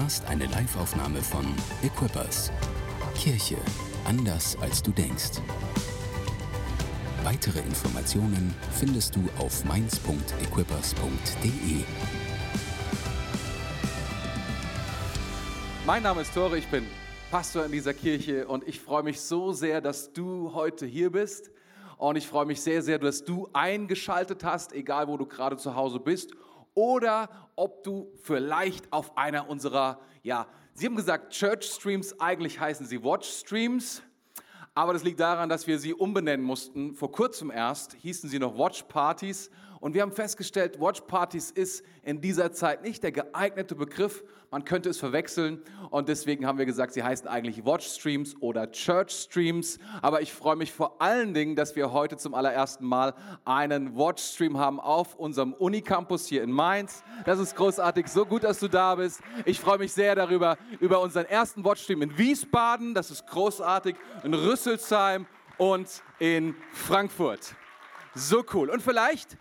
hörst eine Liveaufnahme von Equippers. Kirche anders als du denkst. Weitere Informationen findest du auf mainz.equippers.de. Mein Name ist Tore, ich bin Pastor in dieser Kirche und ich freue mich so sehr, dass du heute hier bist. Und ich freue mich sehr, sehr, dass du eingeschaltet hast, egal wo du gerade zu Hause bist oder ob du vielleicht auf einer unserer, ja, sie haben gesagt Church Streams, eigentlich heißen sie Watch Streams, aber das liegt daran, dass wir sie umbenennen mussten. Vor kurzem erst hießen sie noch Watch Parties und wir haben festgestellt, Watch Parties ist in dieser Zeit nicht der geeignete Begriff. Man könnte es verwechseln und deswegen haben wir gesagt, sie heißen eigentlich Watch Streams oder Church Streams. Aber ich freue mich vor allen Dingen, dass wir heute zum allerersten Mal einen Watch Stream haben auf unserem Unicampus hier in Mainz. Das ist großartig. So gut, dass du da bist. Ich freue mich sehr darüber, über unseren ersten Watch Stream in Wiesbaden. Das ist großartig. In Rüsselsheim und in Frankfurt. So cool. Und vielleicht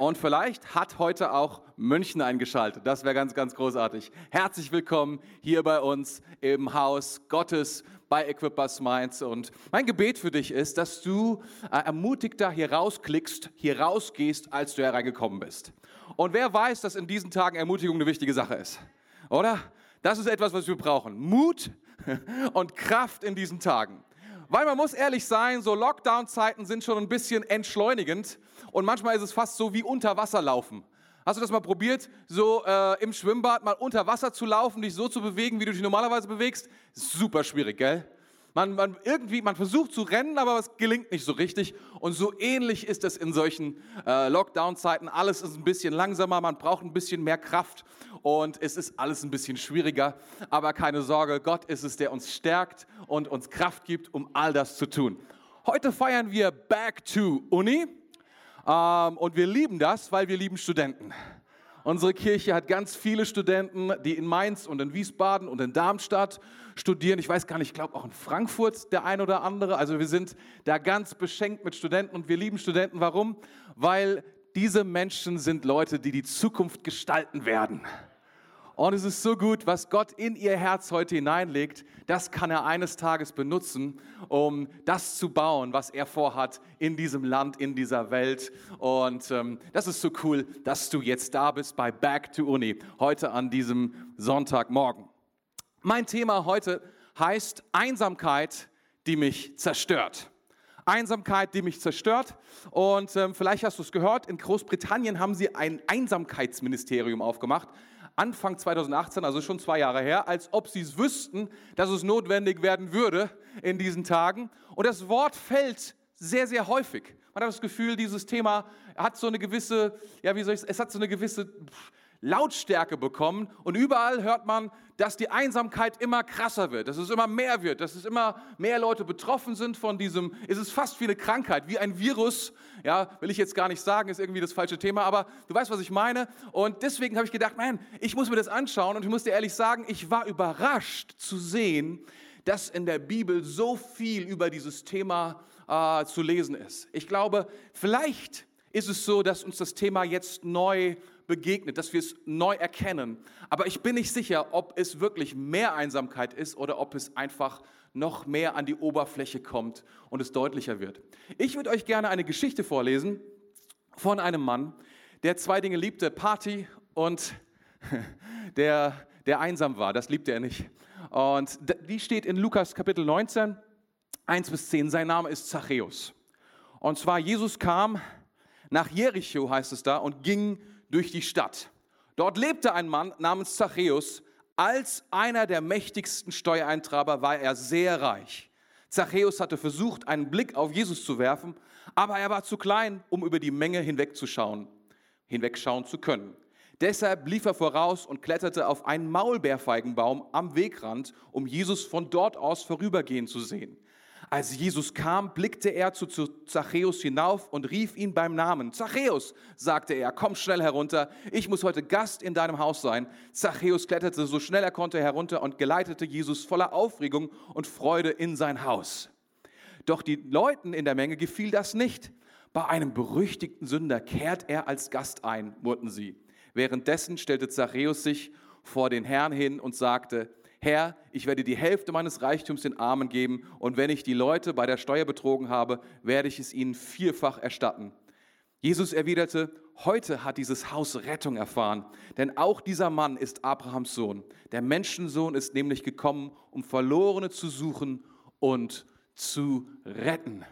und vielleicht hat heute auch München eingeschaltet. Das wäre ganz, ganz großartig. Herzlich willkommen hier bei uns im Haus Gottes bei Equippers Mainz. Und mein Gebet für dich ist, dass du äh, ermutigter hier rausklickst, hier rausgehst, als du hereingekommen bist. Und wer weiß, dass in diesen Tagen Ermutigung eine wichtige Sache ist? Oder? Das ist etwas, was wir brauchen. Mut und Kraft in diesen Tagen. Weil man muss ehrlich sein, so Lockdown-Zeiten sind schon ein bisschen entschleunigend und manchmal ist es fast so wie unter Wasser laufen. Hast du das mal probiert, so äh, im Schwimmbad mal unter Wasser zu laufen, dich so zu bewegen, wie du dich normalerweise bewegst? Super schwierig, gell? Man, man, irgendwie, man versucht zu rennen, aber es gelingt nicht so richtig. Und so ähnlich ist es in solchen äh, Lockdown-Zeiten. Alles ist ein bisschen langsamer, man braucht ein bisschen mehr Kraft und es ist alles ein bisschen schwieriger. Aber keine Sorge, Gott ist es, der uns stärkt und uns Kraft gibt, um all das zu tun. Heute feiern wir Back to Uni und wir lieben das, weil wir lieben Studenten. Unsere Kirche hat ganz viele Studenten, die in Mainz und in Wiesbaden und in Darmstadt studieren. Ich weiß gar nicht, ich glaube auch in Frankfurt der ein oder andere. Also wir sind da ganz beschenkt mit Studenten und wir lieben Studenten. Warum? Weil diese Menschen sind Leute, die die Zukunft gestalten werden. Und es ist so gut, was Gott in ihr Herz heute hineinlegt, das kann er eines Tages benutzen, um das zu bauen, was er vorhat in diesem Land, in dieser Welt. Und ähm, das ist so cool, dass du jetzt da bist bei Back to Uni, heute an diesem Sonntagmorgen. Mein Thema heute heißt Einsamkeit, die mich zerstört. Einsamkeit, die mich zerstört. Und ähm, vielleicht hast du es gehört, in Großbritannien haben sie ein Einsamkeitsministerium aufgemacht. Anfang 2018, also schon zwei Jahre her, als ob sie es wüssten, dass es notwendig werden würde in diesen Tagen. Und das Wort fällt sehr, sehr häufig. Man hat das Gefühl, dieses Thema hat so eine gewisse, ja, wie soll ich es, hat so eine gewisse Lautstärke bekommen und überall hört man, dass die Einsamkeit immer krasser wird, dass es immer mehr wird, dass es immer mehr Leute betroffen sind von diesem, es ist fast wie eine Krankheit, wie ein Virus, ja, will ich jetzt gar nicht sagen, ist irgendwie das falsche Thema, aber du weißt, was ich meine und deswegen habe ich gedacht, man, ich muss mir das anschauen und ich muss dir ehrlich sagen, ich war überrascht zu sehen, dass in der Bibel so viel über dieses Thema äh, zu lesen ist. Ich glaube, vielleicht ist es so, dass uns das Thema jetzt neu begegnet, dass wir es neu erkennen. Aber ich bin nicht sicher, ob es wirklich mehr Einsamkeit ist oder ob es einfach noch mehr an die Oberfläche kommt und es deutlicher wird. Ich würde euch gerne eine Geschichte vorlesen von einem Mann, der zwei Dinge liebte, Party und der, der einsam war. Das liebte er nicht. Und die steht in Lukas Kapitel 19, 1 bis 10. Sein Name ist Zachäus. Und zwar Jesus kam nach Jericho, heißt es da, und ging durch die Stadt. Dort lebte ein Mann namens Zachäus. Als einer der mächtigsten Steuereintreiber war er sehr reich. Zachäus hatte versucht, einen Blick auf Jesus zu werfen, aber er war zu klein, um über die Menge hinwegzuschauen, hinwegschauen zu können. Deshalb lief er voraus und kletterte auf einen Maulbeerfeigenbaum am Wegrand, um Jesus von dort aus vorübergehen zu sehen. Als Jesus kam, blickte er zu Zachäus hinauf und rief ihn beim Namen. Zachäus, sagte er, komm schnell herunter, ich muss heute Gast in deinem Haus sein. Zachäus kletterte so schnell er konnte herunter und geleitete Jesus voller Aufregung und Freude in sein Haus. Doch die Leuten in der Menge gefiel das nicht. Bei einem berüchtigten Sünder kehrt er als Gast ein, murrten sie. Währenddessen stellte Zachäus sich vor den Herrn hin und sagte, Herr, ich werde die Hälfte meines Reichtums den Armen geben und wenn ich die Leute bei der Steuer betrogen habe, werde ich es ihnen vierfach erstatten. Jesus erwiderte, heute hat dieses Haus Rettung erfahren, denn auch dieser Mann ist Abrahams Sohn. Der Menschensohn ist nämlich gekommen, um Verlorene zu suchen und zu retten.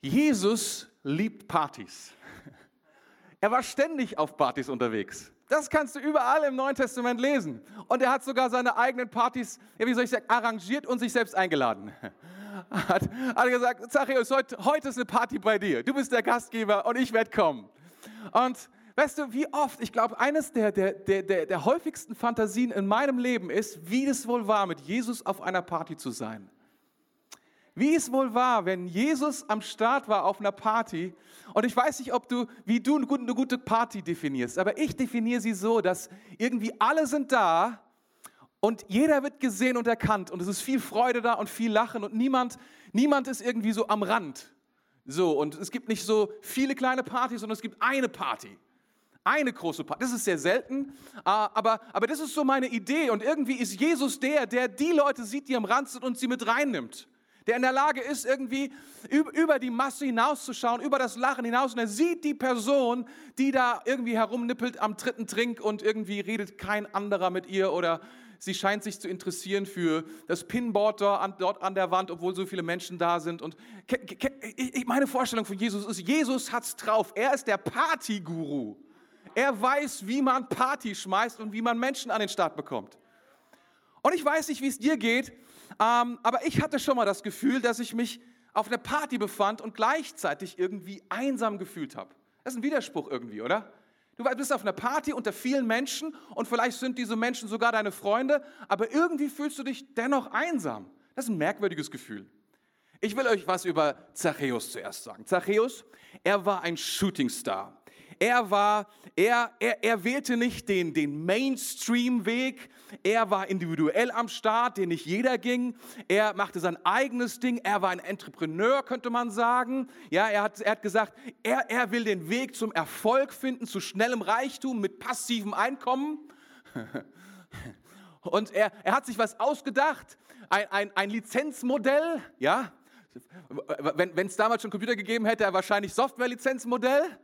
Jesus liebt Partys. Er war ständig auf Partys unterwegs. Das kannst du überall im Neuen Testament lesen. Und er hat sogar seine eigenen Partys, wie soll ich sagen, arrangiert und sich selbst eingeladen. Hat, hat gesagt, Zachäus, heute, heute ist eine Party bei dir. Du bist der Gastgeber und ich werde kommen. Und weißt du, wie oft, ich glaube, eines der, der, der, der häufigsten Fantasien in meinem Leben ist, wie es wohl war, mit Jesus auf einer Party zu sein. Wie es wohl war, wenn Jesus am Start war auf einer Party. Und ich weiß nicht, ob du, wie du eine gute Party definierst, aber ich definiere sie so, dass irgendwie alle sind da und jeder wird gesehen und erkannt und es ist viel Freude da und viel Lachen und niemand, niemand ist irgendwie so am Rand. So, und es gibt nicht so viele kleine Partys, sondern es gibt eine Party. Eine große Party. Das ist sehr selten, ah, aber, aber das ist so meine Idee. Und irgendwie ist Jesus der, der die Leute sieht, die am Rand sind und sie mit reinnimmt der in der Lage ist, irgendwie über die Masse hinauszuschauen, über das Lachen hinaus. Und er sieht die Person, die da irgendwie herumnippelt am dritten Trink und irgendwie redet kein anderer mit ihr oder sie scheint sich zu interessieren für das Pinboard dort an der Wand, obwohl so viele Menschen da sind. Und meine Vorstellung von Jesus ist, Jesus hat's drauf. Er ist der Partyguru. Er weiß, wie man Party schmeißt und wie man Menschen an den Start bekommt. Und ich weiß nicht, wie es dir geht, ähm, aber ich hatte schon mal das Gefühl, dass ich mich auf einer Party befand und gleichzeitig irgendwie einsam gefühlt habe. Das ist ein Widerspruch irgendwie, oder? Du bist auf einer Party unter vielen Menschen und vielleicht sind diese Menschen sogar deine Freunde, aber irgendwie fühlst du dich dennoch einsam. Das ist ein merkwürdiges Gefühl. Ich will euch was über Zachäus zuerst sagen. Zachäus, er war ein Shootingstar. Er war, er, er, er wählte nicht den, den Mainstream-Weg. Er war individuell am Start, den nicht jeder ging. Er machte sein eigenes Ding. Er war ein Entrepreneur, könnte man sagen. Ja, er hat, er hat gesagt, er, er will den Weg zum Erfolg finden, zu schnellem Reichtum mit passivem Einkommen. Und er, er hat sich was ausgedacht, ein, ein, ein Lizenzmodell, ja. Wenn es damals schon Computer gegeben hätte, er wahrscheinlich Software-Lizenzmodell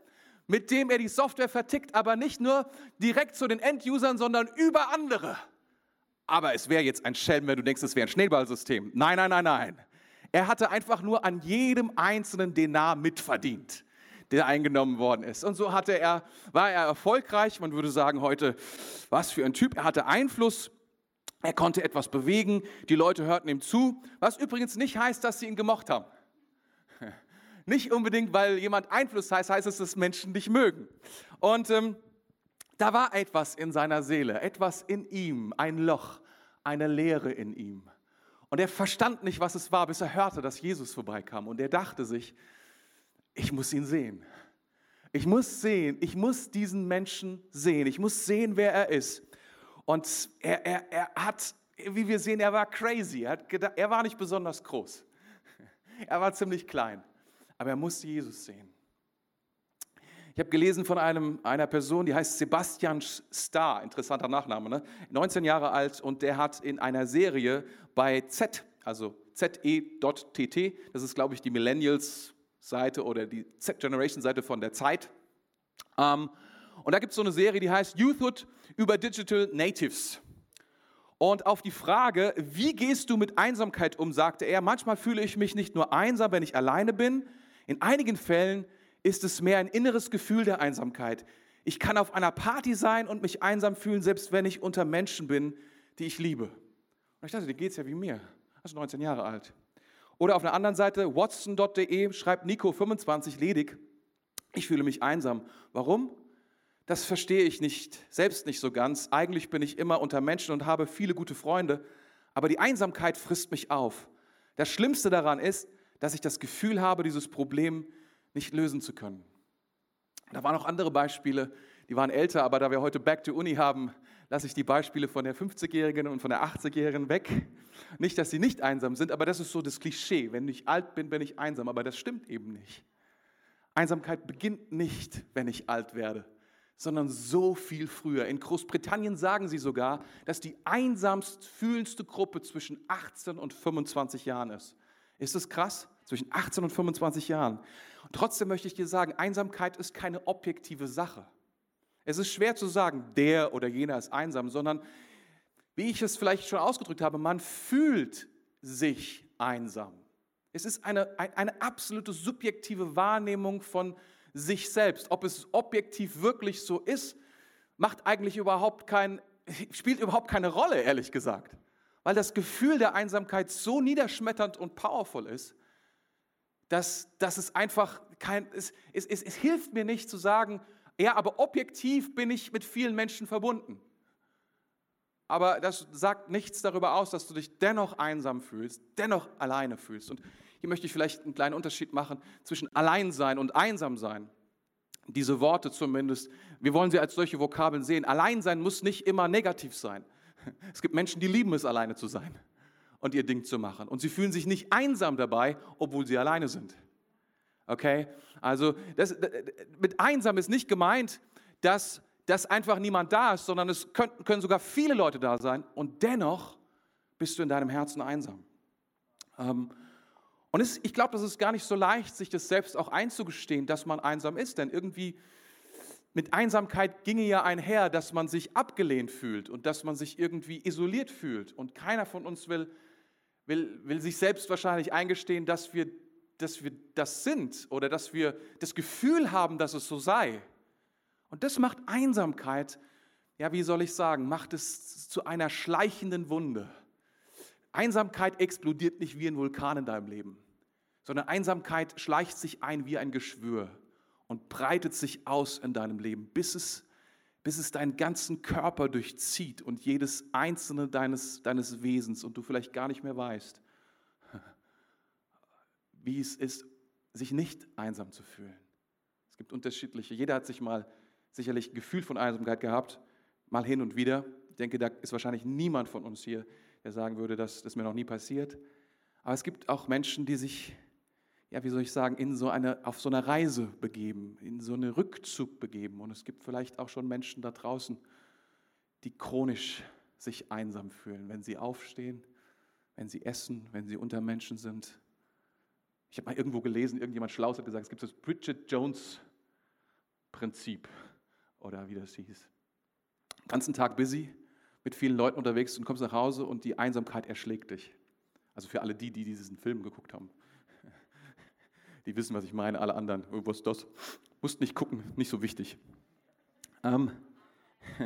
mit dem er die Software vertickt, aber nicht nur direkt zu den Endusern, sondern über andere. Aber es wäre jetzt ein Schelm, wenn du denkst, es wäre ein Schneeballsystem. Nein, nein, nein, nein. Er hatte einfach nur an jedem einzelnen Denar mitverdient, der eingenommen worden ist. Und so hatte er, war er erfolgreich. Man würde sagen heute, was für ein Typ. Er hatte Einfluss. Er konnte etwas bewegen. Die Leute hörten ihm zu. Was übrigens nicht heißt, dass sie ihn gemocht haben. Nicht unbedingt, weil jemand Einfluss heißt, heißt es, dass Menschen dich mögen. Und ähm, da war etwas in seiner Seele, etwas in ihm, ein Loch, eine Leere in ihm. Und er verstand nicht, was es war, bis er hörte, dass Jesus vorbeikam. Und er dachte sich, ich muss ihn sehen. Ich muss sehen, ich muss diesen Menschen sehen. Ich muss sehen, wer er ist. Und er, er, er hat, wie wir sehen, er war crazy. Er, gedacht, er war nicht besonders groß. Er war ziemlich klein aber er musste Jesus sehen. Ich habe gelesen von einem, einer Person, die heißt Sebastian Starr, interessanter Nachname, ne? 19 Jahre alt und der hat in einer Serie bei Z, also ze.tt, das ist glaube ich die Millennials-Seite oder die Z-Generation-Seite von der Zeit. Ähm, und da gibt es so eine Serie, die heißt Youthhood über Digital Natives. Und auf die Frage, wie gehst du mit Einsamkeit um, sagte er, manchmal fühle ich mich nicht nur einsam, wenn ich alleine bin, in einigen Fällen ist es mehr ein inneres Gefühl der Einsamkeit. Ich kann auf einer Party sein und mich einsam fühlen, selbst wenn ich unter Menschen bin, die ich liebe. Und ich dachte, dir geht es ja wie mir. Ist 19 Jahre alt. Oder auf einer anderen Seite, watson.de, schreibt Nico 25 ledig. Ich fühle mich einsam. Warum? Das verstehe ich nicht, selbst nicht so ganz. Eigentlich bin ich immer unter Menschen und habe viele gute Freunde, aber die Einsamkeit frisst mich auf. Das Schlimmste daran ist, dass ich das Gefühl habe, dieses Problem nicht lösen zu können. Da waren auch andere Beispiele, die waren älter, aber da wir heute Back to Uni haben, lasse ich die Beispiele von der 50-Jährigen und von der 80-Jährigen weg. Nicht, dass sie nicht einsam sind, aber das ist so das Klischee. Wenn ich alt bin, bin ich einsam, aber das stimmt eben nicht. Einsamkeit beginnt nicht, wenn ich alt werde, sondern so viel früher. In Großbritannien sagen sie sogar, dass die einsamst fühlendste Gruppe zwischen 18 und 25 Jahren ist. Ist das krass? Zwischen 18 und 25 Jahren. Und trotzdem möchte ich dir sagen, Einsamkeit ist keine objektive Sache. Es ist schwer zu sagen, der oder jener ist einsam, sondern wie ich es vielleicht schon ausgedrückt habe, man fühlt sich einsam. Es ist eine, eine absolute subjektive Wahrnehmung von sich selbst. Ob es objektiv wirklich so ist, macht eigentlich überhaupt kein, spielt überhaupt keine Rolle, ehrlich gesagt. Weil das Gefühl der Einsamkeit so niederschmetternd und powerful ist, dass, dass es einfach kein, es, es, es, es hilft mir nicht zu sagen, ja, aber objektiv bin ich mit vielen Menschen verbunden. Aber das sagt nichts darüber aus, dass du dich dennoch einsam fühlst, dennoch alleine fühlst. Und hier möchte ich vielleicht einen kleinen Unterschied machen zwischen Alleinsein und Einsamsein. Diese Worte zumindest, wir wollen sie als solche Vokabeln sehen. Alleinsein muss nicht immer negativ sein. Es gibt Menschen, die lieben es, alleine zu sein und ihr Ding zu machen. Und sie fühlen sich nicht einsam dabei, obwohl sie alleine sind. Okay? Also das, mit einsam ist nicht gemeint, dass, dass einfach niemand da ist, sondern es können, können sogar viele Leute da sein und dennoch bist du in deinem Herzen einsam. Ähm, und es, ich glaube, das ist gar nicht so leicht, sich das selbst auch einzugestehen, dass man einsam ist, denn irgendwie mit Einsamkeit ginge ja einher, dass man sich abgelehnt fühlt und dass man sich irgendwie isoliert fühlt. Und keiner von uns will, will, will sich selbst wahrscheinlich eingestehen, dass wir, dass wir das sind oder dass wir das Gefühl haben, dass es so sei. Und das macht Einsamkeit, ja, wie soll ich sagen, macht es zu einer schleichenden Wunde. Einsamkeit explodiert nicht wie ein Vulkan in deinem Leben sondern Einsamkeit schleicht sich ein wie ein Geschwür und breitet sich aus in deinem Leben, bis es, bis es deinen ganzen Körper durchzieht und jedes einzelne deines, deines Wesens und du vielleicht gar nicht mehr weißt, wie es ist, sich nicht einsam zu fühlen. Es gibt unterschiedliche, jeder hat sich mal sicherlich ein Gefühl von Einsamkeit gehabt, mal hin und wieder. Ich denke, da ist wahrscheinlich niemand von uns hier, der sagen würde, dass das mir noch nie passiert. Aber es gibt auch Menschen, die sich ja, wie soll ich sagen, in so eine, auf so eine Reise begeben, in so einen Rückzug begeben. Und es gibt vielleicht auch schon Menschen da draußen, die chronisch sich einsam fühlen, wenn sie aufstehen, wenn sie essen, wenn sie unter Menschen sind. Ich habe mal irgendwo gelesen, irgendjemand schlau hat gesagt, es gibt das Bridget Jones Prinzip oder wie das hieß. Den ganzen Tag busy, mit vielen Leuten unterwegs und kommst nach Hause und die Einsamkeit erschlägt dich. Also für alle die, die diesen Film geguckt haben. Die wissen, was ich meine, alle anderen. Was ist das? Musst nicht gucken, nicht so wichtig. Ähm,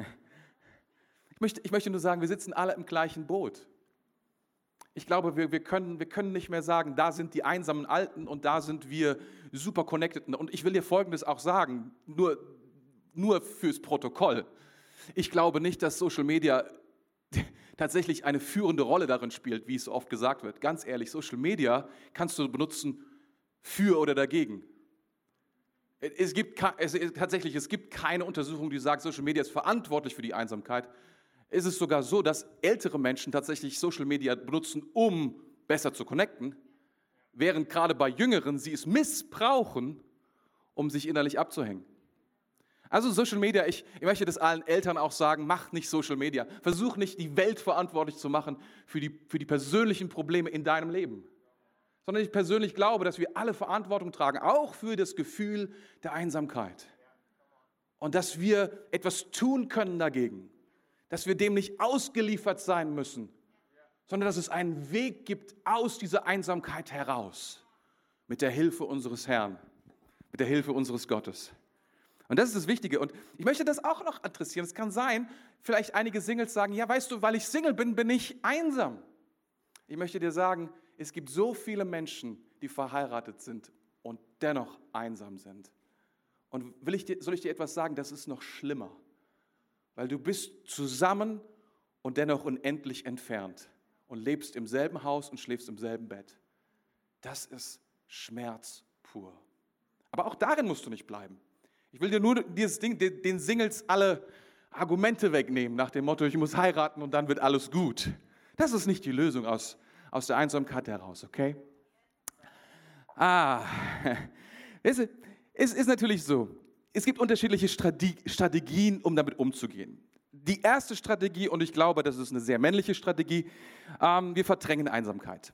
ich, möchte, ich möchte nur sagen, wir sitzen alle im gleichen Boot. Ich glaube, wir, wir, können, wir können nicht mehr sagen, da sind die einsamen Alten und da sind wir super connected. Und ich will dir Folgendes auch sagen, nur, nur fürs Protokoll. Ich glaube nicht, dass Social Media tatsächlich eine führende Rolle darin spielt, wie es so oft gesagt wird. Ganz ehrlich, Social Media kannst du benutzen, für oder dagegen. Es gibt es, tatsächlich, es gibt keine Untersuchung, die sagt, Social Media ist verantwortlich für die Einsamkeit. Es ist sogar so, dass ältere Menschen tatsächlich Social Media benutzen, um besser zu connecten, während gerade bei Jüngeren sie es missbrauchen, um sich innerlich abzuhängen. Also Social Media, ich, ich möchte das allen Eltern auch sagen, macht nicht Social Media. Versuch nicht, die Welt verantwortlich zu machen für die, für die persönlichen Probleme in deinem Leben sondern ich persönlich glaube, dass wir alle Verantwortung tragen, auch für das Gefühl der Einsamkeit. Und dass wir etwas tun können dagegen, dass wir dem nicht ausgeliefert sein müssen, sondern dass es einen Weg gibt aus dieser Einsamkeit heraus, mit der Hilfe unseres Herrn, mit der Hilfe unseres Gottes. Und das ist das Wichtige. Und ich möchte das auch noch adressieren. Es kann sein, vielleicht einige Singles sagen, ja, weißt du, weil ich Single bin, bin ich einsam. Ich möchte dir sagen, es gibt so viele Menschen, die verheiratet sind und dennoch einsam sind. Und will ich dir, soll ich dir etwas sagen, das ist noch schlimmer, weil du bist zusammen und dennoch unendlich entfernt und lebst im selben Haus und schläfst im selben Bett. Das ist Schmerz pur. Aber auch darin musst du nicht bleiben. Ich will dir nur dieses Ding, den Singles alle Argumente wegnehmen nach dem Motto, ich muss heiraten und dann wird alles gut. Das ist nicht die Lösung aus aus der Einsamkeit heraus, okay? Ah, es ist, natürlich so. es gibt unterschiedliche Strategien, um damit umzugehen. Die erste Strategie, und ich glaube, das ist eine sehr männliche Strategie, ähm, wir verdrängen Einsamkeit.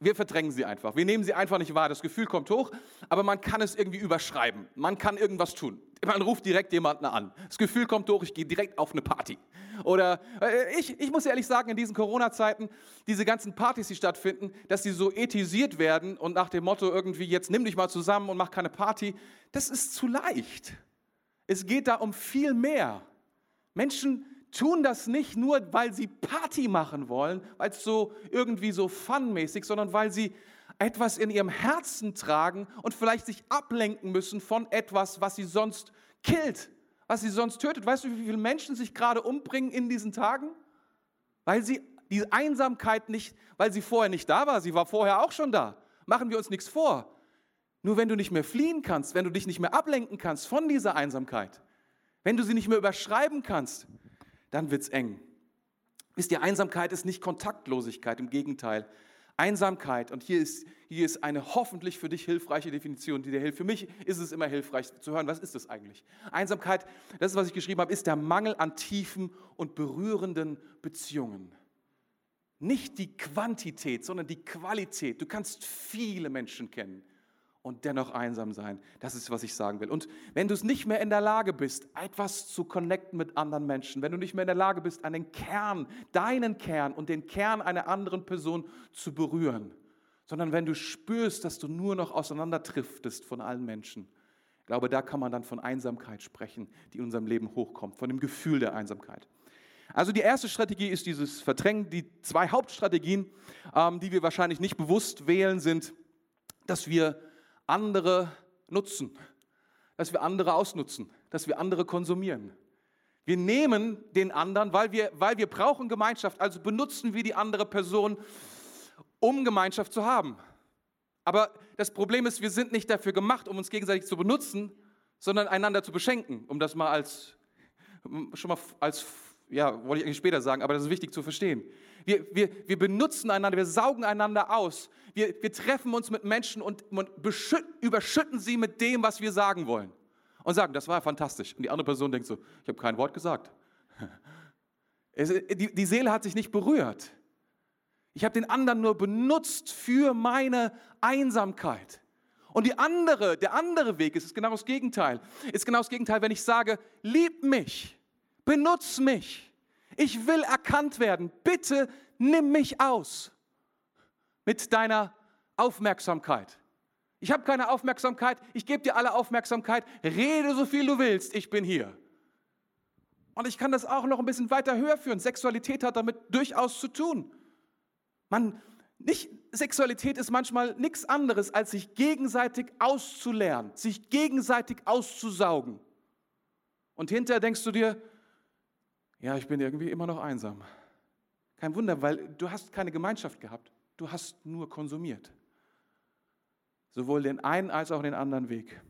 Wir verdrängen sie einfach. Wir nehmen sie einfach nicht wahr. Das Gefühl kommt hoch, aber man kann es irgendwie überschreiben. Man kann irgendwas tun. Man ruft direkt jemanden an. Das Gefühl kommt hoch, ich gehe direkt auf eine Party. Oder äh, ich, ich muss ehrlich sagen, in diesen Corona-Zeiten, diese ganzen Partys, die stattfinden, dass die so ethisiert werden und nach dem Motto irgendwie, jetzt nimm dich mal zusammen und mach keine Party, das ist zu leicht. Es geht da um viel mehr. Menschen tun das nicht nur, weil sie Party machen wollen, weil es so irgendwie so funmäßig, sondern weil sie etwas in ihrem Herzen tragen und vielleicht sich ablenken müssen von etwas, was sie sonst killt, was sie sonst tötet. Weißt du, wie viele Menschen sich gerade umbringen in diesen Tagen? Weil sie die Einsamkeit nicht, weil sie vorher nicht da war, sie war vorher auch schon da. Machen wir uns nichts vor. Nur wenn du nicht mehr fliehen kannst, wenn du dich nicht mehr ablenken kannst von dieser Einsamkeit, wenn du sie nicht mehr überschreiben kannst, dann wird es eng. Wisst ihr, Einsamkeit ist nicht Kontaktlosigkeit, im Gegenteil. Einsamkeit, und hier ist, hier ist eine hoffentlich für dich hilfreiche Definition, die dir hilft. Für mich ist es immer hilfreich zu hören, was ist das eigentlich? Einsamkeit, das ist, was ich geschrieben habe, ist der Mangel an tiefen und berührenden Beziehungen. Nicht die Quantität, sondern die Qualität. Du kannst viele Menschen kennen und dennoch einsam sein. Das ist, was ich sagen will. Und wenn du es nicht mehr in der Lage bist, etwas zu connecten mit anderen Menschen, wenn du nicht mehr in der Lage bist, einen Kern, deinen Kern und den Kern einer anderen Person zu berühren, sondern wenn du spürst, dass du nur noch auseinanderdriftest von allen Menschen, ich glaube, da kann man dann von Einsamkeit sprechen, die in unserem Leben hochkommt, von dem Gefühl der Einsamkeit. Also die erste Strategie ist dieses Verdrängen. Die zwei Hauptstrategien, ähm, die wir wahrscheinlich nicht bewusst wählen, sind, dass wir andere nutzen, dass wir andere ausnutzen, dass wir andere konsumieren. Wir nehmen den anderen, weil wir, weil wir brauchen Gemeinschaft, also benutzen wir die andere Person, um Gemeinschaft zu haben. Aber das Problem ist, wir sind nicht dafür gemacht, um uns gegenseitig zu benutzen, sondern einander zu beschenken, um das mal als, schon mal als, ja, wollte ich eigentlich später sagen, aber das ist wichtig zu verstehen. Wir, wir, wir benutzen einander, wir saugen einander aus. Wir, wir treffen uns mit Menschen und, und überschütten sie mit dem, was wir sagen wollen. Und sagen, das war fantastisch. Und die andere Person denkt so, ich habe kein Wort gesagt. Es, die, die Seele hat sich nicht berührt. Ich habe den anderen nur benutzt für meine Einsamkeit. Und die andere, der andere Weg ist, ist genau das Gegenteil. Ist genau das Gegenteil, wenn ich sage, lieb mich, benutz mich. Ich will erkannt werden. Bitte nimm mich aus mit deiner Aufmerksamkeit. Ich habe keine Aufmerksamkeit, ich gebe dir alle Aufmerksamkeit. Rede so viel du willst, ich bin hier. Und ich kann das auch noch ein bisschen weiter höher führen. Sexualität hat damit durchaus zu tun. Man, nicht, Sexualität ist manchmal nichts anderes, als sich gegenseitig auszulernen, sich gegenseitig auszusaugen. Und hinterher denkst du dir, ja, ich bin irgendwie immer noch einsam. Kein Wunder, weil du hast keine Gemeinschaft gehabt. Du hast nur konsumiert. Sowohl den einen als auch den anderen Weg.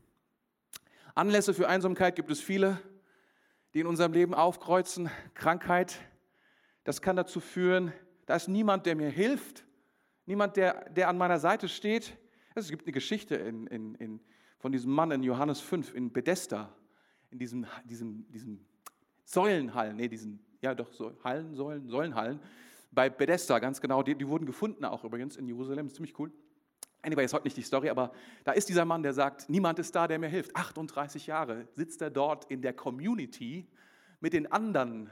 Anlässe für Einsamkeit gibt es viele, die in unserem Leben aufkreuzen. Krankheit, das kann dazu führen, da ist niemand, der mir hilft, niemand, der, der an meiner Seite steht. Es gibt eine Geschichte in, in, in, von diesem Mann in Johannes 5 in Bethesda, in diesem, diesem, diesem Säulenhallen, nee, diesen, ja doch, so Hallen, Säulen, Säulenhallen, bei Bethesda, ganz genau, die, die wurden gefunden auch übrigens in Jerusalem, ist ziemlich cool. Anyway, ist heute nicht die Story, aber da ist dieser Mann, der sagt, niemand ist da, der mir hilft. 38 Jahre sitzt er dort in der Community mit den anderen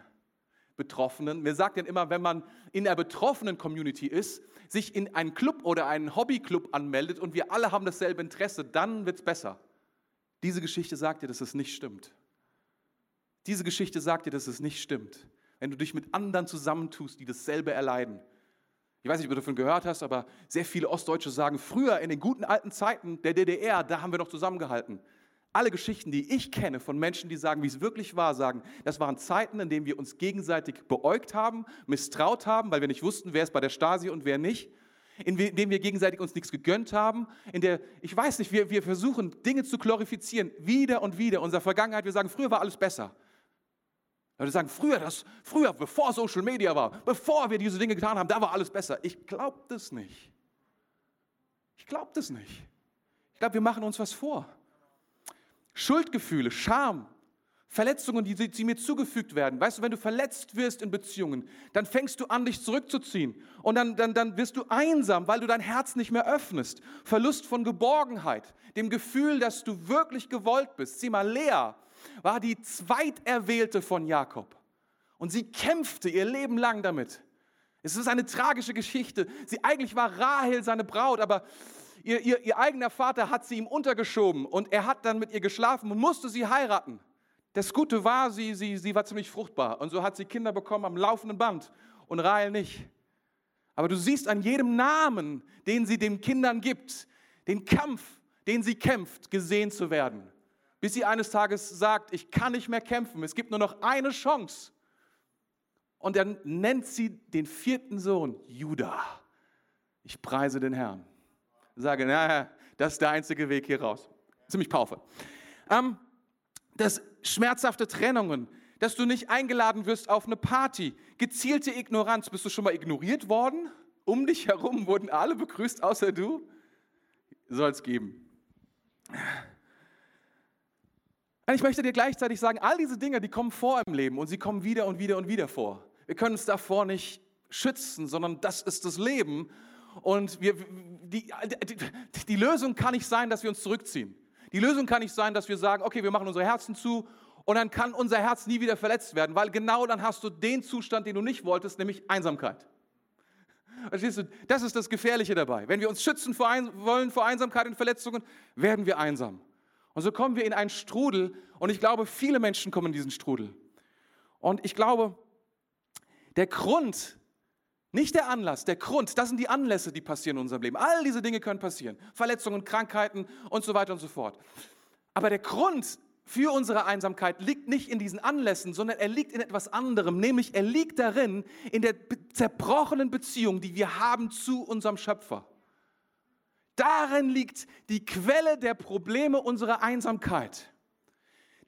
Betroffenen. Mir sagt dann immer, wenn man in der betroffenen Community ist, sich in einen Club oder einen Hobbyclub anmeldet und wir alle haben dasselbe Interesse, dann wird es besser. Diese Geschichte sagt dir, dass es nicht stimmt. Diese Geschichte sagt dir, dass es nicht stimmt. Wenn du dich mit anderen zusammentust, die dasselbe erleiden. Ich weiß nicht, ob du davon gehört hast, aber sehr viele Ostdeutsche sagen, früher in den guten alten Zeiten der DDR, da haben wir noch zusammengehalten. Alle Geschichten, die ich kenne von Menschen, die sagen, wie es wirklich war, sagen, das waren Zeiten, in denen wir uns gegenseitig beäugt haben, misstraut haben, weil wir nicht wussten, wer ist bei der Stasi und wer nicht in dem wir gegenseitig uns nichts gegönnt haben, in der, ich weiß nicht, wir, wir versuchen Dinge zu glorifizieren, wieder und wieder, unsere Vergangenheit, wir sagen, früher war alles besser. Leute sagen, früher, das, früher, bevor Social Media war, bevor wir diese Dinge getan haben, da war alles besser. Ich glaube das nicht. Ich glaube das nicht. Ich glaube, wir machen uns was vor. Schuldgefühle, Scham, Verletzungen, die, die mir zugefügt werden. Weißt du, wenn du verletzt wirst in Beziehungen, dann fängst du an, dich zurückzuziehen. Und dann, dann, dann wirst du einsam, weil du dein Herz nicht mehr öffnest. Verlust von Geborgenheit, dem Gefühl, dass du wirklich gewollt bist. Sieh mal, Lea war die Zweiterwählte von Jakob. Und sie kämpfte ihr Leben lang damit. Es ist eine tragische Geschichte. Sie eigentlich war Rahel seine Braut, aber ihr, ihr, ihr eigener Vater hat sie ihm untergeschoben und er hat dann mit ihr geschlafen und musste sie heiraten. Das Gute war, sie, sie, sie war ziemlich fruchtbar und so hat sie Kinder bekommen am laufenden Band und Rahel nicht. Aber du siehst an jedem Namen, den sie den Kindern gibt, den Kampf, den sie kämpft, gesehen zu werden. Bis sie eines Tages sagt, ich kann nicht mehr kämpfen, es gibt nur noch eine Chance. Und dann nennt sie den vierten Sohn Judah. Ich preise den Herrn. Sage, naja, das ist der einzige Weg hier raus. Ziemlich powerful. Ähm, das schmerzhafte Trennungen, dass du nicht eingeladen wirst auf eine Party, gezielte Ignoranz. Bist du schon mal ignoriert worden? Um dich herum wurden alle begrüßt, außer du? Soll es geben. Ich möchte dir gleichzeitig sagen, all diese Dinge, die kommen vor im Leben und sie kommen wieder und wieder und wieder vor. Wir können uns davor nicht schützen, sondern das ist das Leben. Und wir, die, die, die Lösung kann nicht sein, dass wir uns zurückziehen. Die Lösung kann nicht sein, dass wir sagen, okay, wir machen unsere Herzen zu und dann kann unser Herz nie wieder verletzt werden, weil genau dann hast du den Zustand, den du nicht wolltest, nämlich Einsamkeit. Verstehst du? Das ist das Gefährliche dabei. Wenn wir uns schützen vor wollen vor Einsamkeit und Verletzungen, werden wir einsam. Und so kommen wir in einen Strudel und ich glaube, viele Menschen kommen in diesen Strudel. Und ich glaube, der Grund, nicht der Anlass, der Grund, das sind die Anlässe, die passieren in unserem Leben. All diese Dinge können passieren. Verletzungen, Krankheiten und so weiter und so fort. Aber der Grund für unsere Einsamkeit liegt nicht in diesen Anlässen, sondern er liegt in etwas anderem, nämlich er liegt darin, in der zerbrochenen Beziehung, die wir haben zu unserem Schöpfer. Darin liegt die Quelle der Probleme unserer Einsamkeit.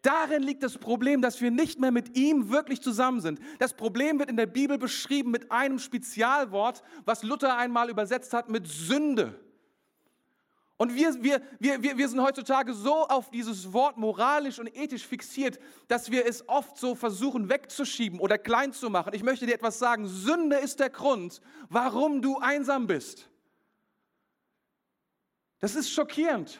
Darin liegt das Problem, dass wir nicht mehr mit ihm wirklich zusammen sind. Das Problem wird in der Bibel beschrieben mit einem Spezialwort, was Luther einmal übersetzt hat mit Sünde. Und wir, wir, wir, wir sind heutzutage so auf dieses Wort moralisch und ethisch fixiert, dass wir es oft so versuchen wegzuschieben oder klein zu machen. Ich möchte dir etwas sagen. Sünde ist der Grund, warum du einsam bist. Das ist schockierend.